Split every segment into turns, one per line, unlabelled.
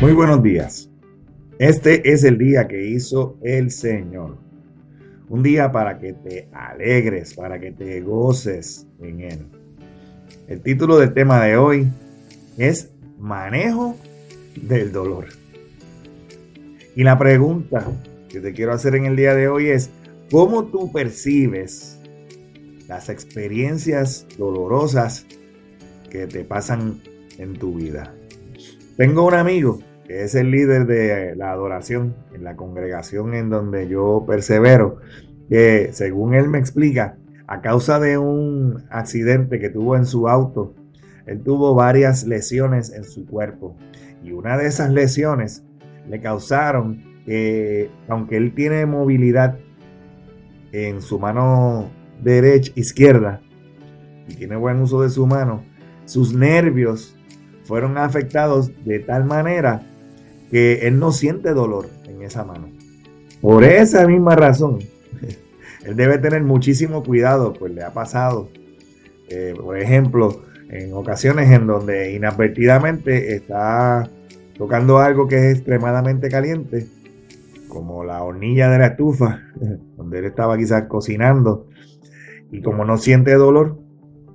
Muy buenos días. Este es el día que hizo el Señor. Un día para que te alegres, para que te goces en Él. El título del tema de hoy es Manejo del dolor. Y la pregunta que te quiero hacer en el día de hoy es, ¿cómo tú percibes las experiencias dolorosas que te pasan en tu vida? Tengo un amigo es el líder de la adoración en la congregación en donde yo persevero, que según él me explica, a causa de un accidente que tuvo en su auto, él tuvo varias lesiones en su cuerpo. Y una de esas lesiones le causaron que, aunque él tiene movilidad en su mano derecha, izquierda, y tiene buen uso de su mano, sus nervios fueron afectados de tal manera que él no siente dolor en esa mano. Por esa misma razón, él debe tener muchísimo cuidado, pues le ha pasado, eh, por ejemplo, en ocasiones en donde inadvertidamente está tocando algo que es extremadamente caliente, como la hornilla de la estufa, donde él estaba quizás cocinando, y como no siente dolor,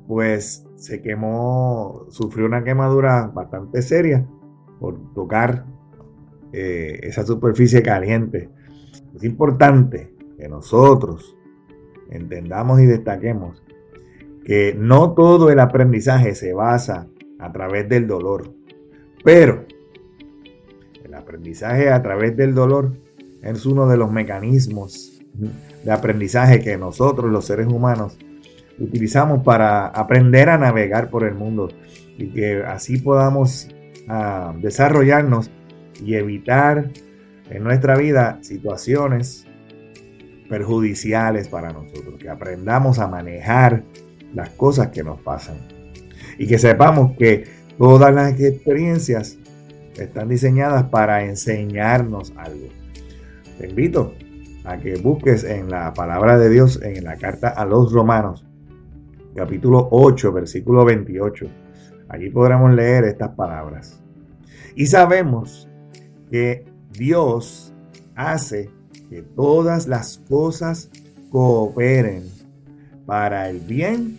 pues se quemó, sufrió una quemadura bastante seria por tocar eh, esa superficie caliente. Es importante que nosotros entendamos y destaquemos que no todo el aprendizaje se basa a través del dolor, pero el aprendizaje a través del dolor es uno de los mecanismos de aprendizaje que nosotros los seres humanos utilizamos para aprender a navegar por el mundo y que así podamos ah, desarrollarnos y evitar en nuestra vida situaciones perjudiciales para nosotros, que aprendamos a manejar las cosas que nos pasan y que sepamos que todas las experiencias están diseñadas para enseñarnos algo. Te invito a que busques en la palabra de Dios en la carta a los romanos, capítulo 8, versículo 28. Allí podremos leer estas palabras. Y sabemos que Dios hace que todas las cosas cooperen para el bien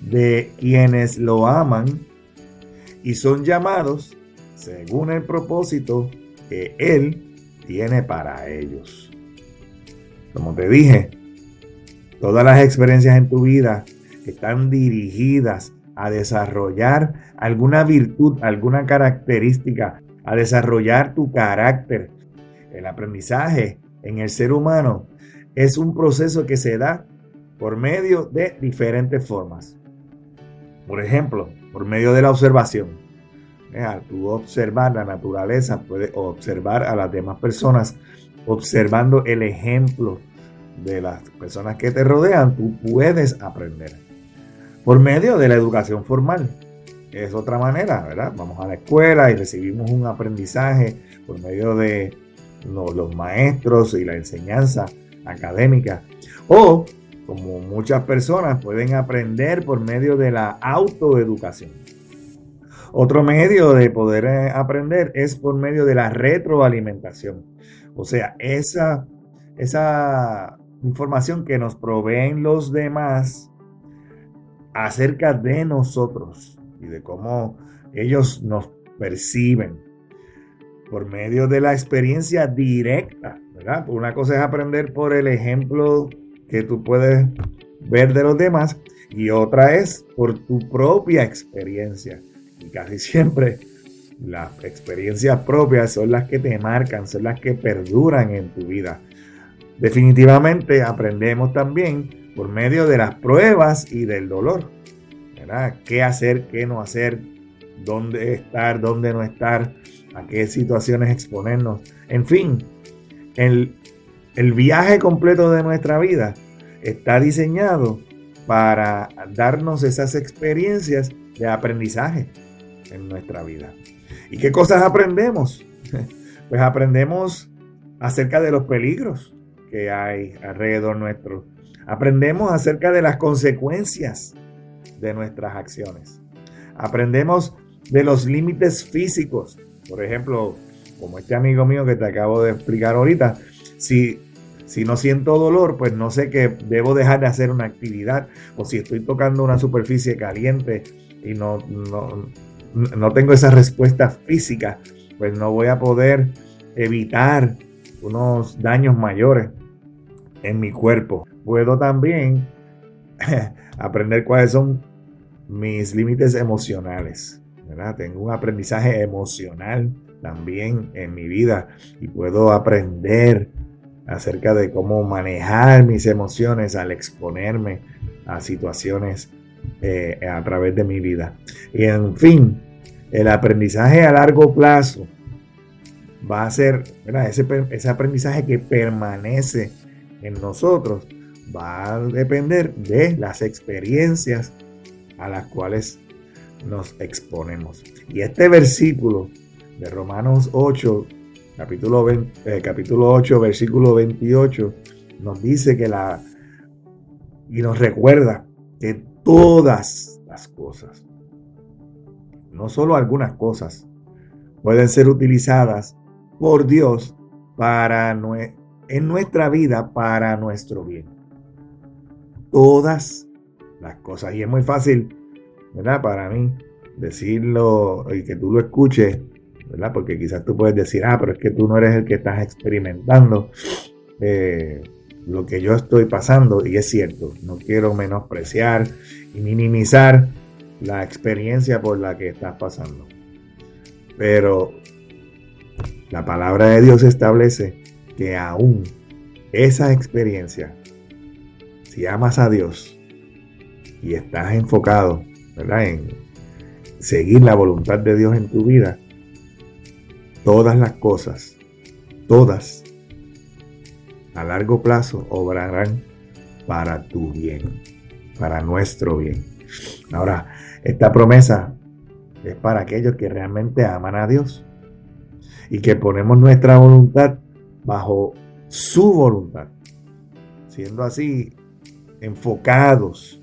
de quienes lo aman y son llamados según el propósito que Él tiene para ellos. Como te dije, todas las experiencias en tu vida están dirigidas a desarrollar alguna virtud, alguna característica a desarrollar tu carácter. El aprendizaje en el ser humano es un proceso que se da por medio de diferentes formas. Por ejemplo, por medio de la observación. Al tú observar la naturaleza, puedes observar a las demás personas, observando el ejemplo de las personas que te rodean, tú puedes aprender. Por medio de la educación formal es otra manera, ¿verdad? Vamos a la escuela y recibimos un aprendizaje por medio de los, maestros y la enseñanza académica. O, como muchas personas pueden aprender por medio de la autoeducación. Otro medio de poder eh, aprender es por medio de la retroalimentación. O sea, esa, esa información que nos proveen los demás acerca de nosotros y de cómo ellos nos perciben por medio de la experiencia directa, ¿verdad? Una cosa es aprender por el ejemplo que tú puedes ver de los demás y otra es por tu propia experiencia. Y casi siempre las experiencias propias son las que te marcan, son las que perduran en tu vida. Definitivamente aprendemos también por medio de las pruebas y del dolor. ¿Qué hacer, qué no hacer, dónde estar, dónde no estar, a qué situaciones exponernos. En fin, el, el viaje completo de nuestra vida está diseñado para darnos esas experiencias de aprendizaje en nuestra vida. ¿Y qué cosas aprendemos? Pues aprendemos acerca de los peligros que hay alrededor nuestro. Aprendemos acerca de las consecuencias de nuestras acciones. Aprendemos de los límites físicos Por ejemplo, como este amigo mío que te acabo de explicar ahorita, si, si no siento dolor, pues no sé que debo dejar de hacer una actividad o si estoy tocando una superficie caliente y no, no, no tengo esa respuesta física, pues no voy a poder evitar unos daños mayores en mi cuerpo. Puedo también aprender cuáles son mis límites emocionales. Tengo un aprendizaje emocional también en mi vida y puedo aprender acerca de cómo manejar mis emociones al exponerme a situaciones eh, a través de mi vida. Y en fin, el aprendizaje a largo plazo va a ser, ese aprendizaje que permanece en nosotros va a depender de las experiencias a las cuales nos exponemos. Y este versículo de Romanos 8, capítulo, 20, eh, capítulo 8, versículo 28, nos dice que la... y nos recuerda que todas las cosas, no solo algunas cosas, pueden ser utilizadas por Dios para en nuestra vida para nuestro bien. Todas las cosas. Y es muy fácil, ¿verdad? Para mí decirlo y que tú lo escuches, ¿verdad? Porque quizás tú puedes decir, ah, pero es que tú no eres el que estás experimentando eh, lo que yo estoy pasando. Y es cierto, no quiero menospreciar y minimizar la experiencia por la que estás pasando. Pero la palabra de Dios establece que aún esa experiencia, si amas a Dios y estás enfocado en seguir la voluntad de Dios en tu vida, todas las cosas, todas, a largo plazo obrarán para tu bien, para nuestro bien. Ahora, esta promesa es para aquellos que realmente aman a Dios y que ponemos nuestra voluntad bajo su voluntad, siendo así enfocados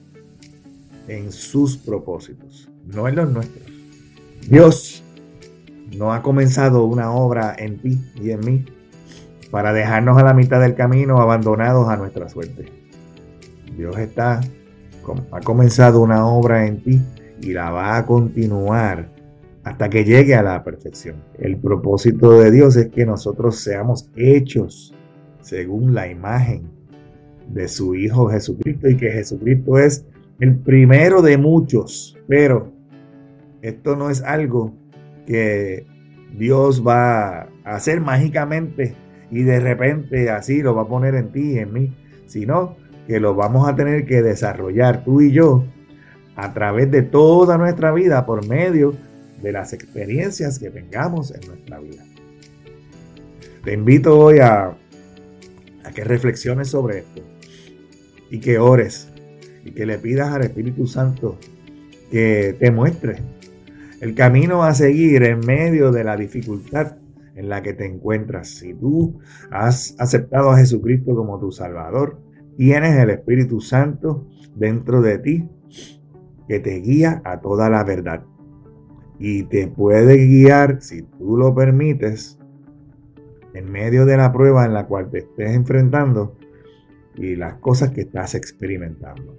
en sus propósitos, no en los nuestros. Dios no ha comenzado una obra en ti y en mí para dejarnos a la mitad del camino abandonados a nuestra suerte. Dios está ha comenzado una obra en ti y la va a continuar hasta que llegue a la perfección. El propósito de Dios es que nosotros seamos hechos según la imagen de su Hijo Jesucristo y que Jesucristo es el primero de muchos. Pero esto no es algo que Dios va a hacer mágicamente y de repente así lo va a poner en ti y en mí, sino que lo vamos a tener que desarrollar tú y yo a través de toda nuestra vida por medio de las experiencias que tengamos en nuestra vida. Te invito hoy a, a que reflexiones sobre esto y que ores y que le pidas al Espíritu Santo que te muestre el camino a seguir en medio de la dificultad en la que te encuentras. Si tú has aceptado a Jesucristo como tu Salvador, tienes el Espíritu Santo dentro de ti que te guía a toda la verdad y te puede guiar, si tú lo permites, en medio de la prueba en la cual te estés enfrentando y las cosas que estás experimentando.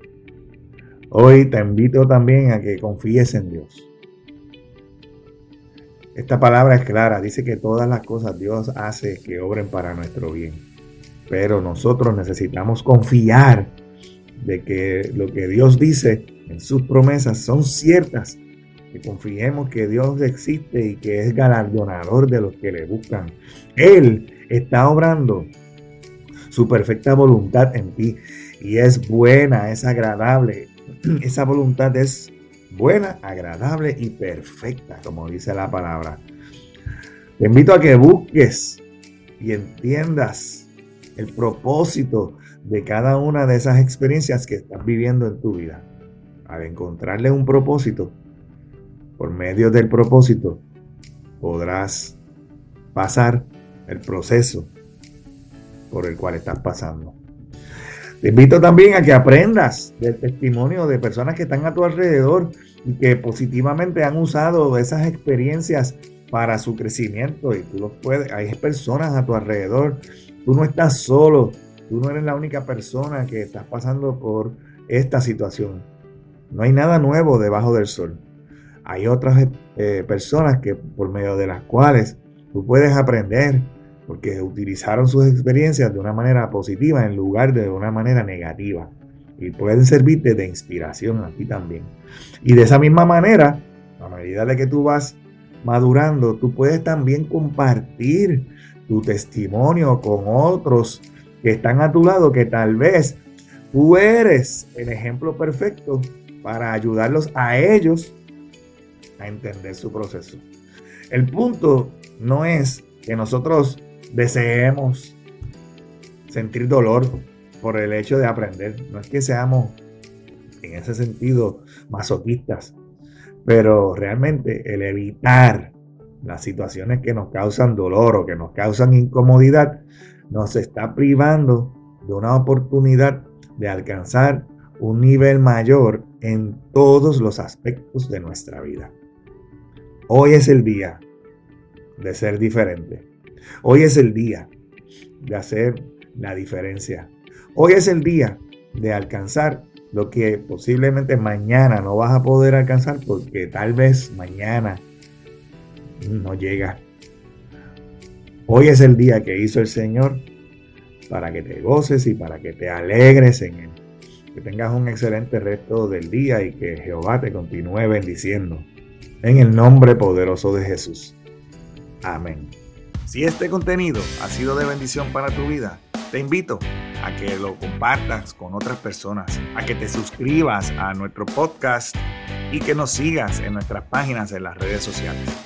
Hoy te invito también a que confíes en Dios. Esta palabra es clara, dice que todas las cosas Dios hace que obren para nuestro bien. Pero nosotros necesitamos confiar de que lo que Dios dice en sus promesas son ciertas confiemos que Dios existe y que es galardonador de los que le buscan. Él está obrando su perfecta voluntad en ti y es buena, es agradable. Esa voluntad es buena, agradable y perfecta, como dice la palabra. Te invito a que busques y entiendas el propósito de cada una de esas experiencias que estás viviendo en tu vida. Al encontrarle un propósito, por medio del propósito, podrás pasar el proceso por el cual estás pasando. Te invito también a que aprendas del testimonio de personas que están a tu alrededor y que positivamente han usado esas experiencias para su crecimiento y tú lo puedes. Hay personas a tu alrededor. Tú no estás solo. Tú no eres la única persona que estás pasando por esta situación. No hay nada nuevo debajo del sol. Hay otras eh, personas que por medio de las cuales tú puedes aprender porque utilizaron sus experiencias de una manera positiva en lugar de una manera negativa. Y pueden servirte de inspiración a ti también. Y de esa misma manera, a medida de que tú vas madurando, tú puedes también compartir tu testimonio con otros que están a tu lado, que tal vez tú eres el ejemplo perfecto para ayudarlos a ellos a entender su proceso. El punto no es que nosotros deseemos sentir dolor por el hecho de aprender. No es que seamos en ese sentido masoquistas, pero realmente el evitar las situaciones que nos causan dolor o que nos causan incomodidad nos está privando de una oportunidad de alcanzar un nivel mayor en todos los aspectos de nuestra vida. Hoy es el día de ser diferente. Hoy es el día de hacer la diferencia. Hoy es el día de alcanzar lo que posiblemente mañana no vas a poder alcanzar porque tal vez mañana no llega. Hoy es el día que hizo el Señor para que te goces y para que te alegres en Él. Que tengas un excelente resto del día y que Jehová te continúe bendiciendo. En el nombre poderoso de Jesús. Amén. Si este contenido ha sido de bendición para tu vida, te invito a que lo compartas con otras personas, a que te suscribas a nuestro podcast y que nos sigas en nuestras páginas en las redes sociales.